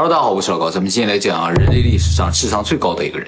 Hello，大家好，我是老高，咱们今天来讲人类历史上智商最高的一个人。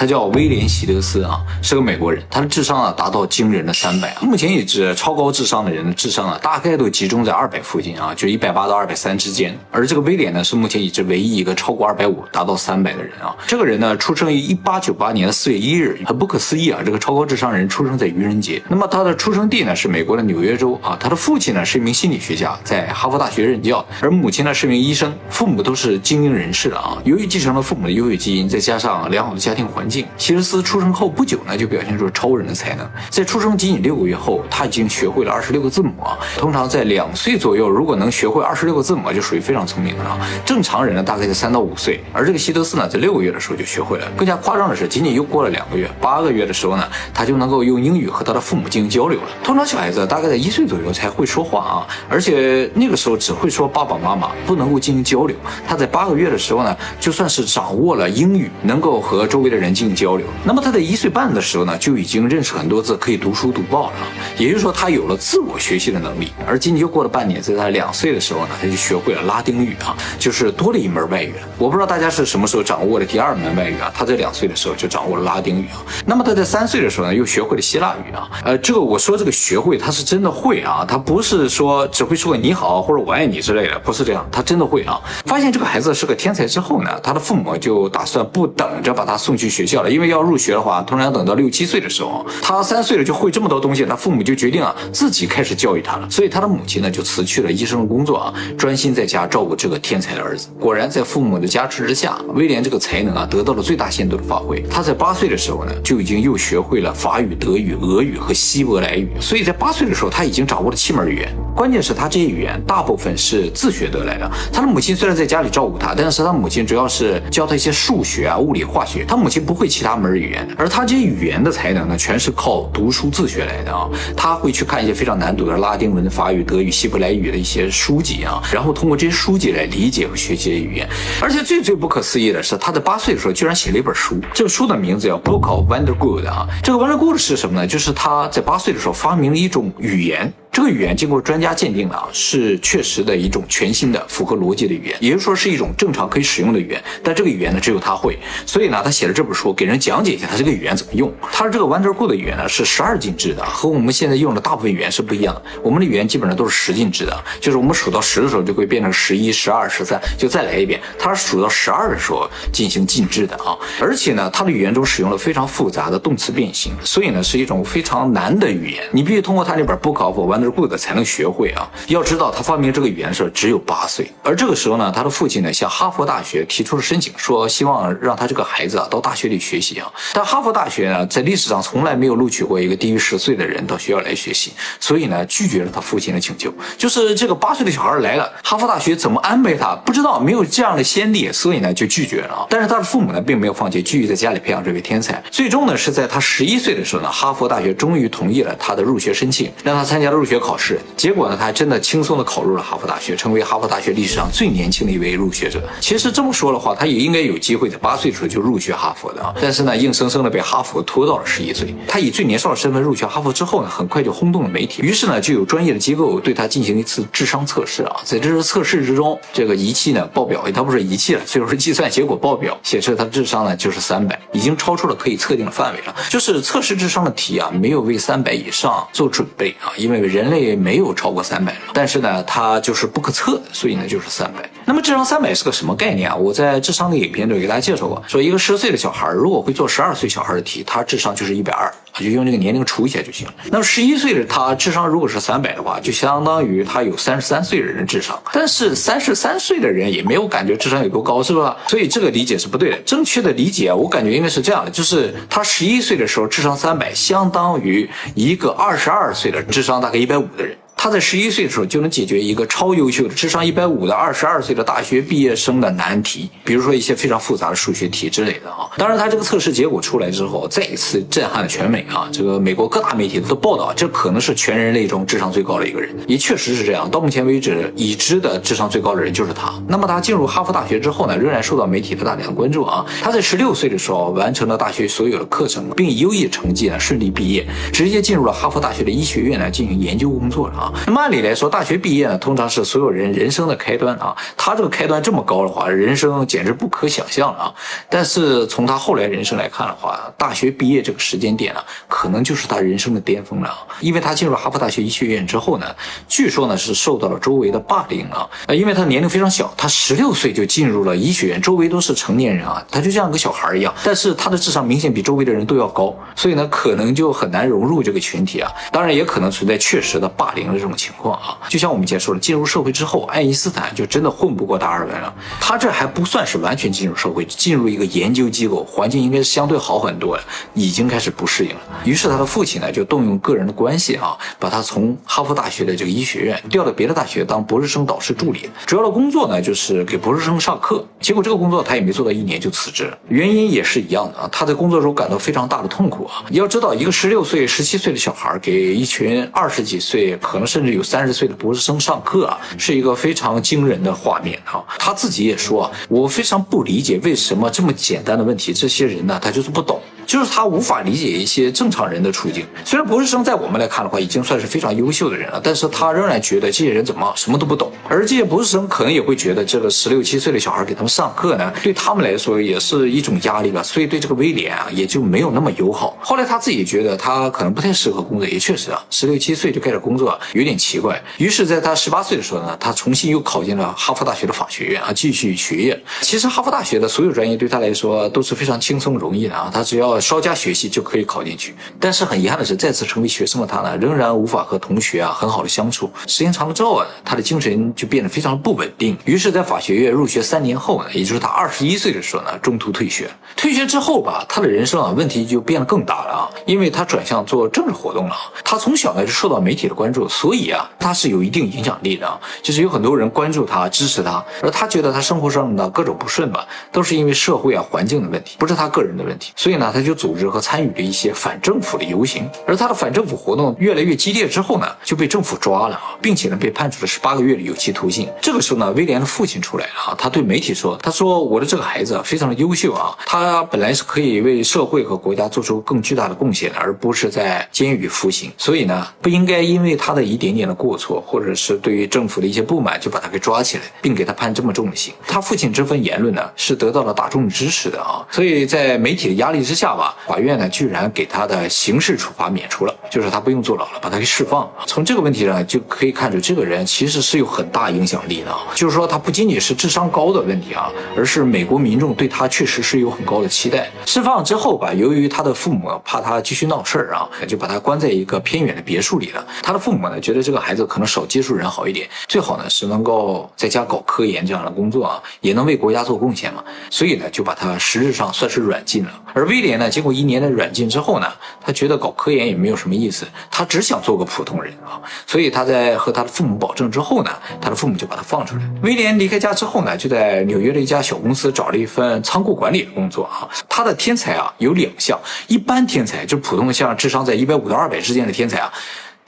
他叫威廉·希德斯啊，是个美国人，他的智商啊达到惊人的三百。目前已知超高智商的人的智商啊，大概都集中在二百附近啊，就一百八到二百三之间。而这个威廉呢，是目前已知唯一一个超过二百五达到三百的人啊。这个人呢，出生于一八九八年的四月一日，很不可思议啊，这个超高智商人出生在愚人节。那么他的出生地呢是美国的纽约州啊，他的父亲呢是一名心理学家，在哈佛大学任教，而母亲呢是名医生，父母都是精英人士啊。由于继承了父母的优越基因，再加上良好的家庭环境，希德斯。出生后不久呢，就表现出超人的才能。在出生仅仅六个月后，他已经学会了二十六个字母啊。通常在两岁左右，如果能学会二十六个字母，就属于非常聪明的了。正常人呢，大概在三到五岁。而这个希德斯呢，在六个月的时候就学会了。更加夸张的是，仅仅又过了两个月，八个月的时候呢，他就能够用英语和他的父母进行交流了。通常小孩子大概在一岁左右才会说话啊，而且那个时候只会说爸爸妈妈，不能够进行交流。他在八个月的时候呢，就算是掌握了英语，能够和周围的人进行交流。那么他在一岁半的时候呢，就已经认识很多字，可以读书读报了。也就是说，他有了自我学习的能力。而仅仅又过了半年，在他两岁的时候呢，他就学会了拉丁语啊，就是多了一门外语了。我不知道大家是什么时候掌握的第二门外语啊？他在两岁的时候就掌握了拉丁语啊。那么他在三岁的时候呢，又学会了希腊语啊。呃，这个我说这个学会，他是真的会啊，他不是说只会说你好或者我爱你之类的，不是这样，他真的会啊。发现这个孩子是个天才之后呢，他的父母就打算不等着把他送去学校了，因为要入学的话。通常等到六七岁的时候，他三岁了就会这么多东西，他父母就决定啊自己开始教育他了。所以他的母亲呢就辞去了医生的工作啊，专心在家照顾这个天才的儿子。果然在父母的加持之下，威廉这个才能啊得到了最大限度的发挥。他在八岁的时候呢就已经又学会了法语、德语、俄语和希伯来语。所以在八岁的时候他已经掌握了七门语言。关键是他这些语言大部分是自学得来的。他的母亲虽然在家里照顾他，但是他母亲主要是教他一些数学啊、物理、化学。他母亲不会其他门语言，而他。这些语言的才能呢，全是靠读书自学来的啊。他会去看一些非常难读的拉丁文、法语、德语、希伯来语的一些书籍啊，然后通过这些书籍来理解和学习语言。而且最最不可思议的是，他在八岁的时候居然写了一本书，这个书的名字叫《Book of Wonder Good》啊。这个 Wonder Good 是什么呢？就是他在八岁的时候发明了一种语言。这个语言经过专家鉴定了啊，是确实的一种全新的、符合逻辑的语言，也就是说是一种正常可以使用的语言。但这个语言呢，只有他会，所以呢，他写了这本书，给人讲解一下他这个语言怎么用。他的这个 Wonderful 的语言呢，是十二进制的，和我们现在用的大部分语言是不一样的。我们的语言基本上都是十进制的，就是我们数到十的时候就会变成十一、十二、十三，就再来一遍。他数到十二的时候进行进制的啊，而且呢，他的语言中使用了非常复杂的动词变形，所以呢，是一种非常难的语言。你必须通过他那本 Book of Wonder Good 才能学。会啊！要知道，他发明这个语言的时候只有八岁，而这个时候呢，他的父亲呢向哈佛大学提出了申请，说希望让他这个孩子啊到大学里学习啊。但哈佛大学呢，在历史上从来没有录取过一个低于十岁的人到学校来学习，所以呢，拒绝了他父亲的请求。就是这个八岁的小孩来了，哈佛大学怎么安排他不知道，没有这样的先例，所以呢就拒绝了。但是他的父母呢并没有放弃，继续在家里培养这位天才。最终呢是在他十一岁的时候呢，哈佛大学终于同意了他的入学申请，让他参加了入学考试。结果呢，他真的轻松的考入了哈佛大学，成为哈佛大学历史上最年轻的一位入学者。其实这么说的话，他也应该有机会在八岁的时候就入学哈佛的啊。但是呢，硬生生的被哈佛拖到了十一岁。他以最年少的身份入学哈佛之后呢，很快就轰动了媒体。于是呢，就有专业的机构对他进行一次智商测试啊。在这次测试之中，这个仪器呢报表，他不是仪器了，就是计算结果报表显示他的智商呢就是三百，已经超出了可以测定的范围了。就是测试智商的题啊，没有为三百以上做准备啊，因为人人类没有。超过三百但是呢，它就是不可测，所以呢就是三百。那么智商三百是个什么概念啊？我在智商的影片里给大家介绍过，说一个十岁的小孩如果会做十二岁小孩的题，他智商就是一百二，就用这个年龄除一下就行了。那么十一岁的他智商如果是三百的话，就相当于他有三十三岁的人智商。但是三十三岁的人也没有感觉智商有多高，是吧？所以这个理解是不对的。正确的理解，我感觉应该是这样的：就是他十一岁的时候智商三百，相当于一个二十二岁的智商大概一百五的人。他在十一岁的时候就能解决一个超优秀的智商一百五的二十二岁的大学毕业生的难题，比如说一些非常复杂的数学题之类的啊。当然，他这个测试结果出来之后，再一次震撼了全美啊！这个美国各大媒体都报道，这可能是全人类中智商最高的一个人，也确实是这样。到目前为止，已知的智商最高的人就是他。那么他进入哈佛大学之后呢，仍然受到媒体的大量关注啊。他在十六岁的时候完成了大学所有的课程，并以优异成绩呢顺利毕业，直接进入了哈佛大学的医学院来进行研究工作了啊。那么按理来说，大学毕业呢，通常是所有人人生的开端啊。他这个开端这么高的话，人生简直不可想象了啊。但是从他后来人生来看的话，大学毕业这个时间点呢，可能就是他人生的巅峰了啊。因为他进入哈佛大学医学院之后呢，据说呢是受到了周围的霸凌啊。呃，因为他年龄非常小，他十六岁就进入了医学院，周围都是成年人啊，他就像个小孩一样。但是他的智商明显比周围的人都要高，所以呢，可能就很难融入这个群体啊。当然，也可能存在确实的霸凌这种情况啊。就像我们前说的，进入社会之后，爱因斯坦就真的混不过达尔文了。他这还不算是完全进入社会，进入一个研究机构，环境应该是相对好很多了，已经开始不适应了。于是他的父亲呢，就动用个人的关系啊，把他从哈佛大学的这个医学院调到别的大学当博士生导师助理，主要的工作呢就是给博士生上课。结果这个工作他也没做到一年就辞职了，原因也是一样的啊，他在工作中感到非常大的痛苦啊。要知道，一个十六岁、十七岁的小孩给一群二十几岁，可能甚至有三十岁的博士生上课啊，是一个非常惊人的画面啊。他自己也说，我非常不理解为什么这么简单的问题，这些人呢他就是不懂。就是他无法理解一些正常人的处境。虽然博士生在我们来看的话，已经算是非常优秀的人了，但是他仍然觉得这些人怎么什么都不懂。而这些博士生可能也会觉得，这个十六七岁的小孩给他们上课呢，对他们来说也是一种压力吧。所以对这个威廉啊，也就没有那么友好。后来他自己觉得他可能不太适合工作，也确实啊，十六七岁就开始工作有点奇怪。于是，在他十八岁的时候呢，他重新又考进了哈佛大学的法学院啊，继续学业。其实哈佛大学的所有专业对他来说都是非常轻松容易的啊，他只要稍加学习就可以考进去，但是很遗憾的是，再次成为学生的他呢，仍然无法和同学啊很好的相处。时间长了之后啊，他的精神就变得非常不稳定。于是，在法学院入学三年后呢，也就是他二十一岁的时候呢，中途退学。退学之后吧，他的人生啊问题就变得更大了啊，因为他转向做政治活动了。他从小呢就受到媒体的关注，所以啊，他是有一定影响力的，就是有很多人关注他、支持他。而他觉得他生活上的各种不顺吧，都是因为社会啊环境的问题，不是他个人的问题。所以呢，他就组织和参与。了一些反政府的游行，而他的反政府活动越来越激烈之后呢，就被政府抓了，并且呢被判处了十八个月的有期徒刑。这个时候呢，威廉的父亲出来了啊，他对媒体说：“他说我的这个孩子非常的优秀啊，他本来是可以为社会和国家做出更巨大的贡献，而不是在监狱服刑。所以呢，不应该因为他的一点点的过错，或者是对于政府的一些不满，就把他给抓起来，并给他判这么重的刑。他父亲这份言论呢，是得到了大众支持的啊，所以在媒体的压力之下吧，法院呢。”居然给他的刑事处罚免除了，就是他不用坐牢了，把他给释放。从这个问题上就可以看出，这个人其实是有很大影响力的。就是说，他不仅仅是智商高的问题啊，而是美国民众对他确实是有很高的期待。释放之后吧，由于他的父母怕他继续闹事儿啊，就把他关在一个偏远的别墅里了。他的父母呢，觉得这个孩子可能少接触人好一点，最好呢是能够在家搞科研这样的工作啊，也能为国家做贡献嘛。所以呢，就把他实质上算是软禁了。而威廉呢，经过一年的软。禁之后呢，他觉得搞科研也没有什么意思，他只想做个普通人啊。所以他在和他的父母保证之后呢，他的父母就把他放出来。威廉离开家之后呢，就在纽约的一家小公司找了一份仓库管理的工作啊。他的天才啊有两项，一般天才就普通的像智商在一百五到二百之间的天才啊。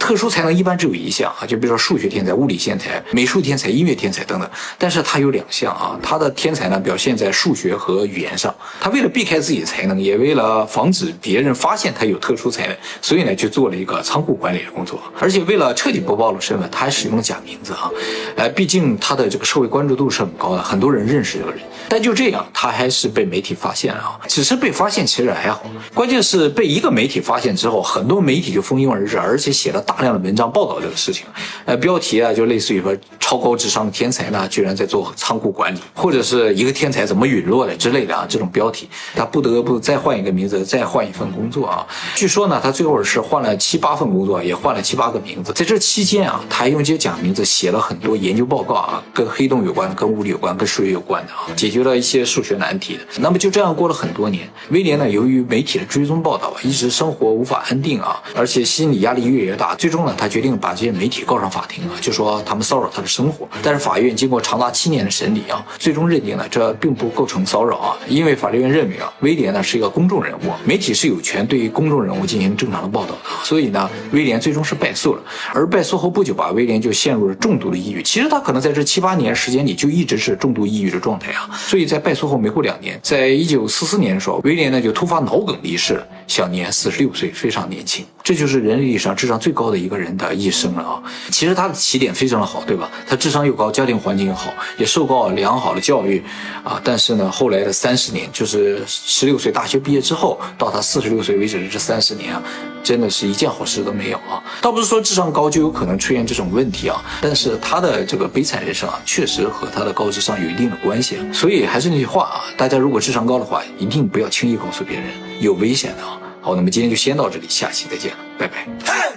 特殊才能一般只有一项啊，就比如说数学天才、物理天才、美术天才、音乐天才等等。但是他有两项啊，他的天才呢表现在数学和语言上。他为了避开自己的才能，也为了防止别人发现他有特殊才能，所以呢就做了一个仓库管理的工作。而且为了彻底不暴露身份，他还使用了假名字啊。呃，毕竟他的这个社会关注度是很高的，很多人认识这个人。但就这样，他还是被媒体发现了啊。只是被发现其实还好，关键是被一个媒体发现之后，很多媒体就蜂拥而至，而且写了大。大量的文章报道这个事情，呃，标题啊就类似于说超高智商的天才呢，居然在做仓库管理，或者是一个天才怎么陨落的之类的啊，这种标题，他不得不再换一个名字，再换一份工作啊。据说呢，他最后是换了七八份工作，也换了七八个名字。在这期间啊，他还用这些假名字写了很多研究报告啊，跟黑洞有关、跟物理有关、跟数学有关的啊，解决了一些数学难题的。那么就这样过了很多年，威廉呢，由于媒体的追踪报道，一直生活无法安定啊，而且心理压力越来越大。最终呢，他决定把这些媒体告上法庭啊，就说他们骚扰他的生活。但是法院经过长达七年的审理啊，最终认定呢，这并不构成骚扰啊，因为法律院认为啊，威廉呢是一个公众人物，媒体是有权对公众人物进行正常的报道的，所以呢，威廉最终是败诉了。而败诉后不久吧，威廉就陷入了重度的抑郁。其实他可能在这七八年时间里就一直是重度抑郁的状态啊。所以在败诉后没过两年，在一九四四年的时候，威廉呢就突发脑梗离世了。享年四十六岁，非常年轻。这就是人类历史上智商最高的一个人的一生了啊！其实他的起点非常的好，对吧？他智商又高，家庭环境又好，也受过良好的教育啊。但是呢，后来的三十年，就是十六岁大学毕业之后，到他四十六岁为止的这三十年啊，真的是一件好事都没有啊！倒不是说智商高就有可能出现这种问题啊，但是他的这个悲惨人生啊，确实和他的高智商有一定的关系。所以还是那句话啊，大家如果智商高的话，一定不要轻易告诉别人，有危险的啊！好，那么今天就先到这里，下期再见了，拜拜。